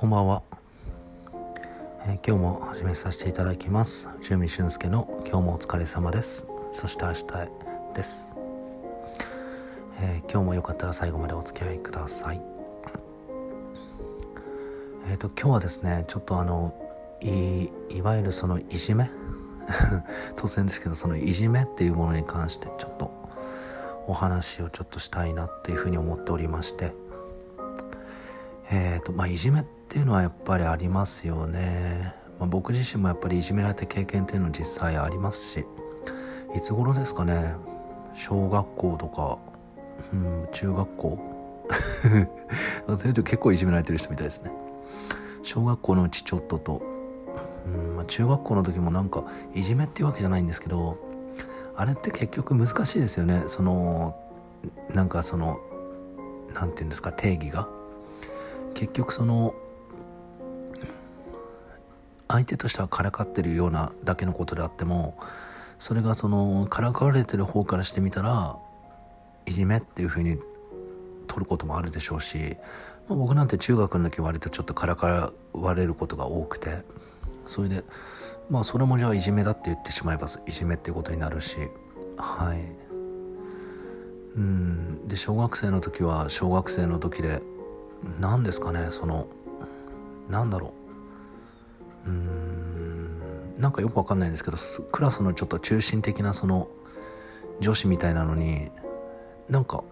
こんばんは、えー、今日も始めさせていただきます。中見俊介の今日もお疲れ様です。そして明日へです、えー、今日もよかったら最後までお付き合いください。えっ、ー、と今日はですねちょっとあのいいわゆるそのいじめ？突然ですけどそのいじめっていうものに関してちょっとお話をちょっとしたいなっていうふうに思っておりまして。えっ、ー、とまあいじめっっていうのはやっぱりありますよね、まあ、僕自身もやっぱりいじめられた経験っていうのは実際ありますしいつ頃ですかね？小学校とかうん中学校？そういうと結構いじめられてる人みたいですね。小学校のうちちょっとと、うんまあ、中学校の時もなんかいじめっていうわけじゃないんですけどあれって結局難しいですよね。そのなんかその何て言うんですか定義が。結局その相手としてはからかってるようなだけのことであってもそれがそのからかわれてる方からしてみたらいじめっていうふうに取ることもあるでしょうし、まあ、僕なんて中学の時割とちょっとからかわれることが多くてそれでまあそれもじゃあいじめだって言ってしまえばいじめっていうことになるしはい。うん。で小学生の時は小学生の時で何ですかねそのなんだろう。うん。なんかよくわかんないんですけどクラスのちょっと中心的なその女子みたいなのになんか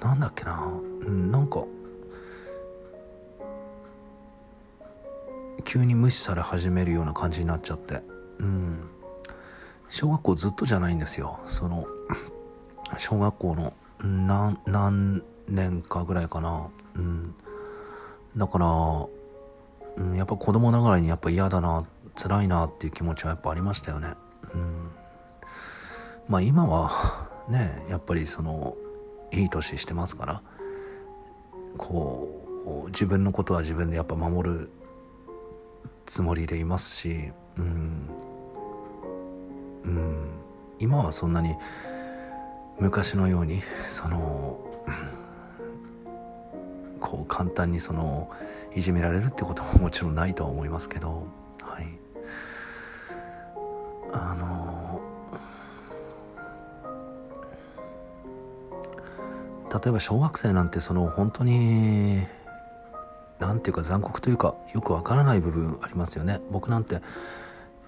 なんだっけな、うん、なんか急に無視され始めるような感じになっちゃって。うん。小学校ずっとじゃないんですよ。その小学校の何何年かぐらいかな。うん。だから、うん、やっぱ子供ながらにやっぱ嫌だな辛いなっていう気持ちはやっぱありましたよね。うん。まあ今はねやっぱりそのいい年してますからこう自分のことは自分でやっぱ守るつもりでいますし、うん、うん、今はそんなに昔のようにそのこう簡単にそのいじめられるってことももちろんないとは思いますけど、はい、あの例えば小学生なんてその本当に何ていうか残酷というかよくわからない部分ありますよね。僕なんて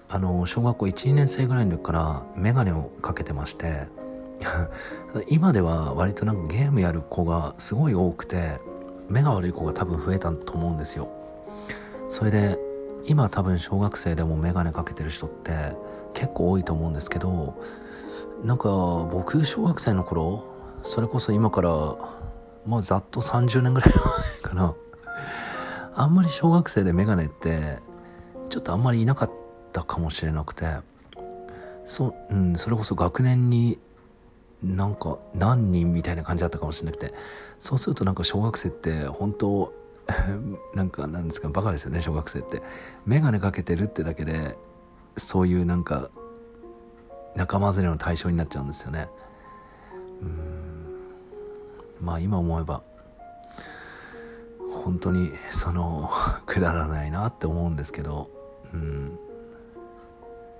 あの小学校12年生ぐらいの時から眼鏡をかけてまして 今では割となんかゲームやる子がすごい多くて目が悪い子が多分増えたと思うんですよ。それで今多分小学生でも眼鏡かけてる人って結構多いと思うんですけどなんか僕小学生の頃それこそ今からまあざっと30年ぐらい前かな。あんまり小学生でメガネってちょっとあんまりいなかったかもしれなくて。そ,、うん、それこそ学年になんか何人みたいな感じだったかもしれなくて。そうするとなんか小学生って本当 なんかなんですかバカですよね小学生って。眼鏡かけてるってだけでそういうなんか仲間連れの対象になっちゃうんですよね。うん。まあ今思えば本当にその くだらないなって思うんですけど。うん。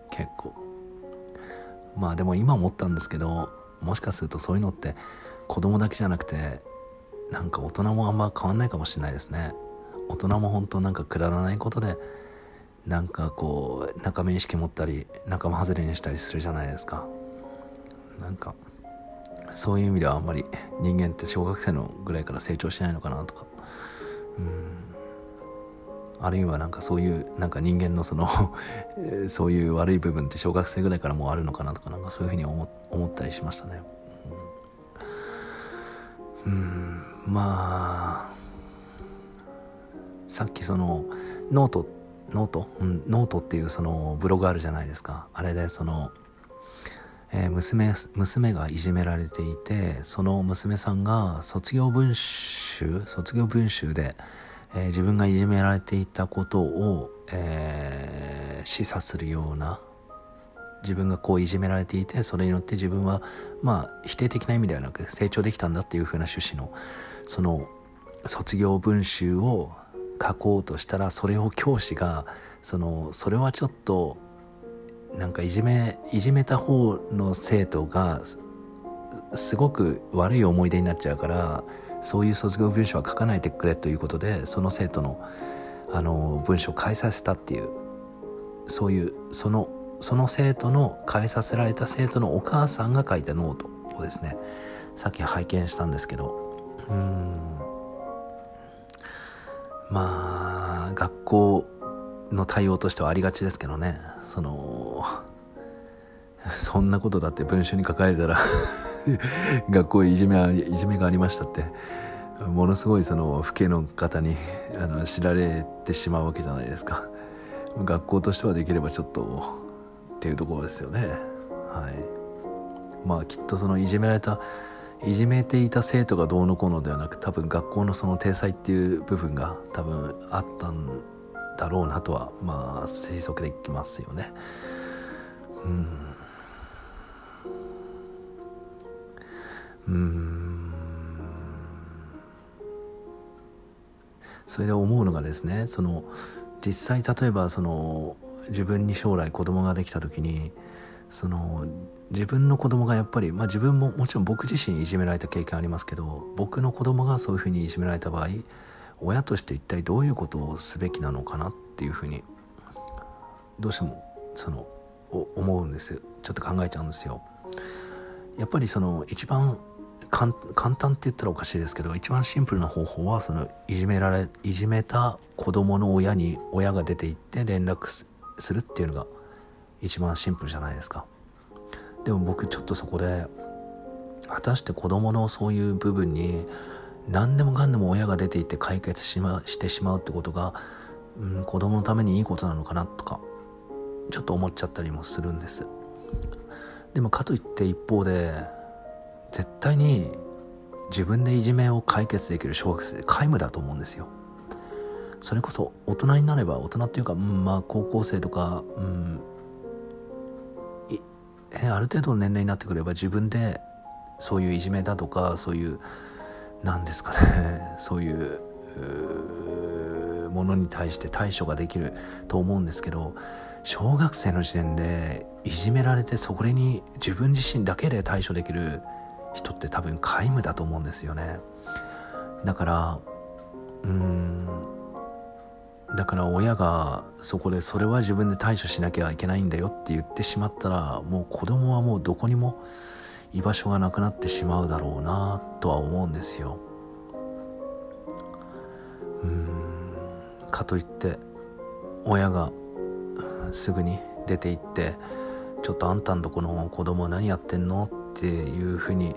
結構。まあでも今思ったんですけどもしかするとそういうのって子供だけじゃなくてなんか大人もあんま変わんないかもしれないですね。大人も本当なんかくだらないことでなんかこう仲間意識持ったり仲間外れにしたりするじゃないですか。なんかそういう意味ではあんまり人間って小学生のぐらいから成長しないのかなとか。うん。あるいはなんかそういうなんか人間のその そういう悪い部分って小学生ぐらいからもうあるのかなとかなんかそういうふうに思ったりしましたね。うん、うん。まあさっきその note note、うん、ノートっていうそのブログあるじゃないですか。あれでその、えー、娘娘がいじめられていてその娘さんが卒業文集卒業文集で、えー、自分がいじめられていたことを、えー、示唆するような自分がこういじめられていてそれによって自分はまあ否定的な意味ではなく成長できたんだっていう風な趣旨のその卒業文集を書こうとしたらそれを教師がそのそれはちょっとなんかいじめいじめた方の生徒がすごく悪い思い出になっちゃうからそういう卒業文書は書かないでくれということでその生徒のあの文章を変えさせたっていうそういうそのその生徒の変えさせられた生徒のお母さんが書いたノートをですねさっき拝見したんですけどうん。まあ学校の対応としてはありがちですけどねその そんなことだって文書に書かれたら 学校いじめいじめがありましたって。ものすごいその父兄の方にあの知られてしまうわけじゃないですか。学校としてはできればちょっとっていうところですよね。はい。まあきっとそのいじめられたいじめていた生徒がどうのこうのではなく多分学校のその体裁っていう部分が多分あったんだろうなとはまあ推測できますよね。うん。うんそれで思うのがですねその実際例えばその自分に将来子供ができた時にその自分の子供がやっぱり、まあ、自分ももちろん僕自身いじめられた経験ありますけど僕の子供がそういうふうにいじめられた場合親として一体どういうことをすべきなのかなっていうふうにどうしてもその思うんですちょっと考えちゃうんですよ。やっぱりその一番簡単って言ったらおかしいですけど一番シンプルな方法はそのいじめられいじめた子供の親に親が出て行って連絡するっていうのが一番シンプルじゃないですか。でも僕ちょっとそこで果たして子供のそういう部分に何でもかんでも親が出ていって解決し,、ま、してしまうってことが、うん、子供のためにいいことなのかなとかちょっと思っちゃったりもするんです。でもかといって一方で絶対に自分でいじめを解決できる小学生皆無だと思うんですよ。それこそ大人になれば大人っていうか、うん、まあ高校生とか、うん、えある程度の年齢になってくれば自分でそういういじめだとかそういう何ですかね そういうものに対して対処ができると思うんですけど小学生の時点でいじめられてそれに自分自身だけで対処できる人って多分皆無だと思うんですよねだからうんだから親がそこでそれは自分で対処しなきゃいけないんだよって言ってしまったらもう子供はもうどこにも居場所がなくなってしまうだろうなとは思うんですよ。うんかといって親がすぐに出て行って「ちょっとあんたんとこの子供は何やってんの?」っていうふうに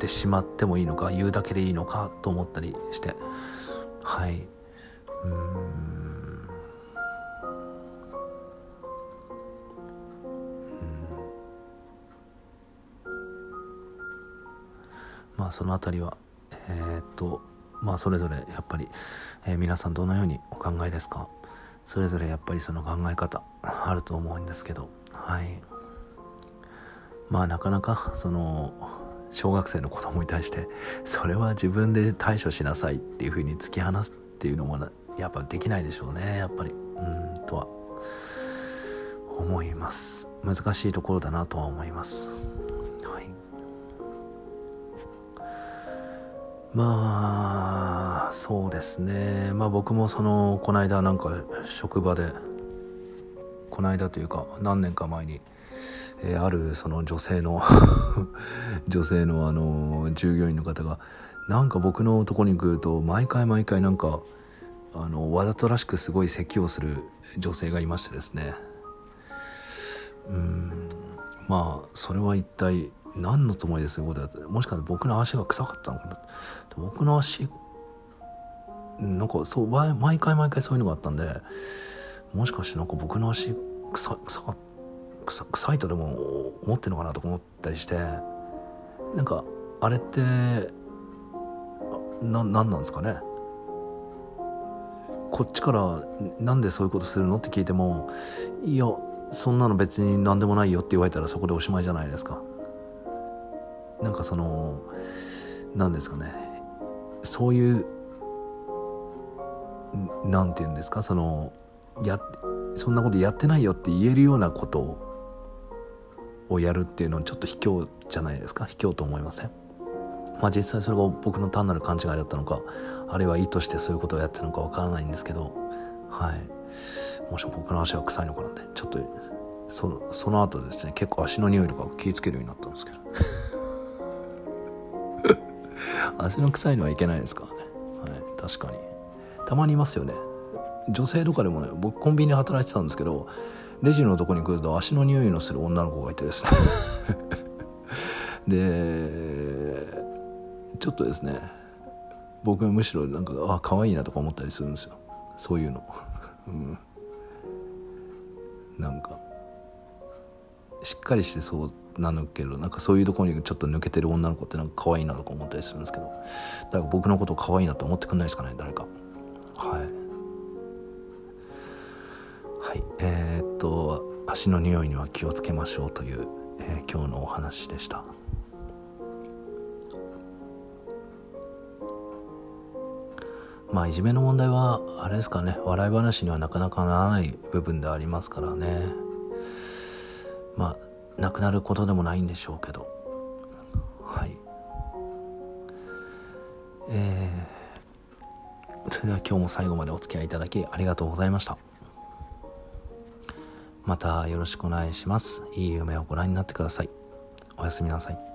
ってしまってもいいのか言うだけでいいのかと思ったりして。はい。うん。まあその辺りはえー、っとまあそれぞれやっぱり、えー、皆さんどのようにお考えですか？それぞれやっぱりその考え方あると思うんですけど。はい。まあなかなかその小学生の子供に対してそれは自分で対処しなさいっていうふうに突き放すっていうのもやっぱできないでしょうねやっぱり。うんとは。思います。難しいところだなとは思います。はい。まあそうですね。まあ僕もそのこの間なんか職場でこの間というか何年か前にえー、あるその女性の女性のあの従業員の方がなんか僕のとこに来ると毎回毎回なんかあのわざとらしくすごい咳をする女性がいましてですね。うん。まあそれは一体何のつもりでそういうことだったもしかして僕の足が臭かったのかな？僕の足なんかそう毎回毎回そういうのがあったんでもしかしてなんか僕の足臭臭かった臭いとでも思ってるのかなとか思ったりして。なんかあれってな何なんですかね？こっちからなんでそういうことするの？って聞いてもいやそんなの別に何でもないよって言われたらそこでおしまいじゃないですか。なんかその何ですかね？そういう何て言うんですか？そのやそんなことやってないよって言えるようなことををやるっていうのはちょっと卑怯じゃないですか？卑怯と思いません？まあ実際それが僕の単なる勘違いだったのかあるいは意図してそういうことをやってたのかわからないんですけどはい。もしも僕の足が臭いのかなんでちょっとそのその後ですね結構足の匂いとか気をつけるようになったんですけど。足の臭いのはいけないですからね。はい。確かに。たまにいますよね。女性とかでもね僕コンビニで働いてたんですけどレジのとこに来ると足の匂いのする女の子がいてですね。でちょっとですね僕はむしろなんかあ可愛いなとか思ったりするんですよ。そういうの。うん。なんかしっかりしてそうなのけどなんかそういうところにちょっと抜けてる女の子ってなんか可愛いなとか思ったりするんですけど。だから僕のことを可愛いなと思ってくんないですかね誰か。はい。はい。えー、っと足の匂いには気をつけましょうという、えー、今日のお話でした。まあいじめの問題はあれですかね。笑い話にはなかなかならない部分でありますからね。まあなくなることでもないんでしょうけど。はい。えー、それでは今日も最後までお付き合いいただきありがとうございました。またよろしくお願いします。いい夢をご覧になってください。おやすみなさい。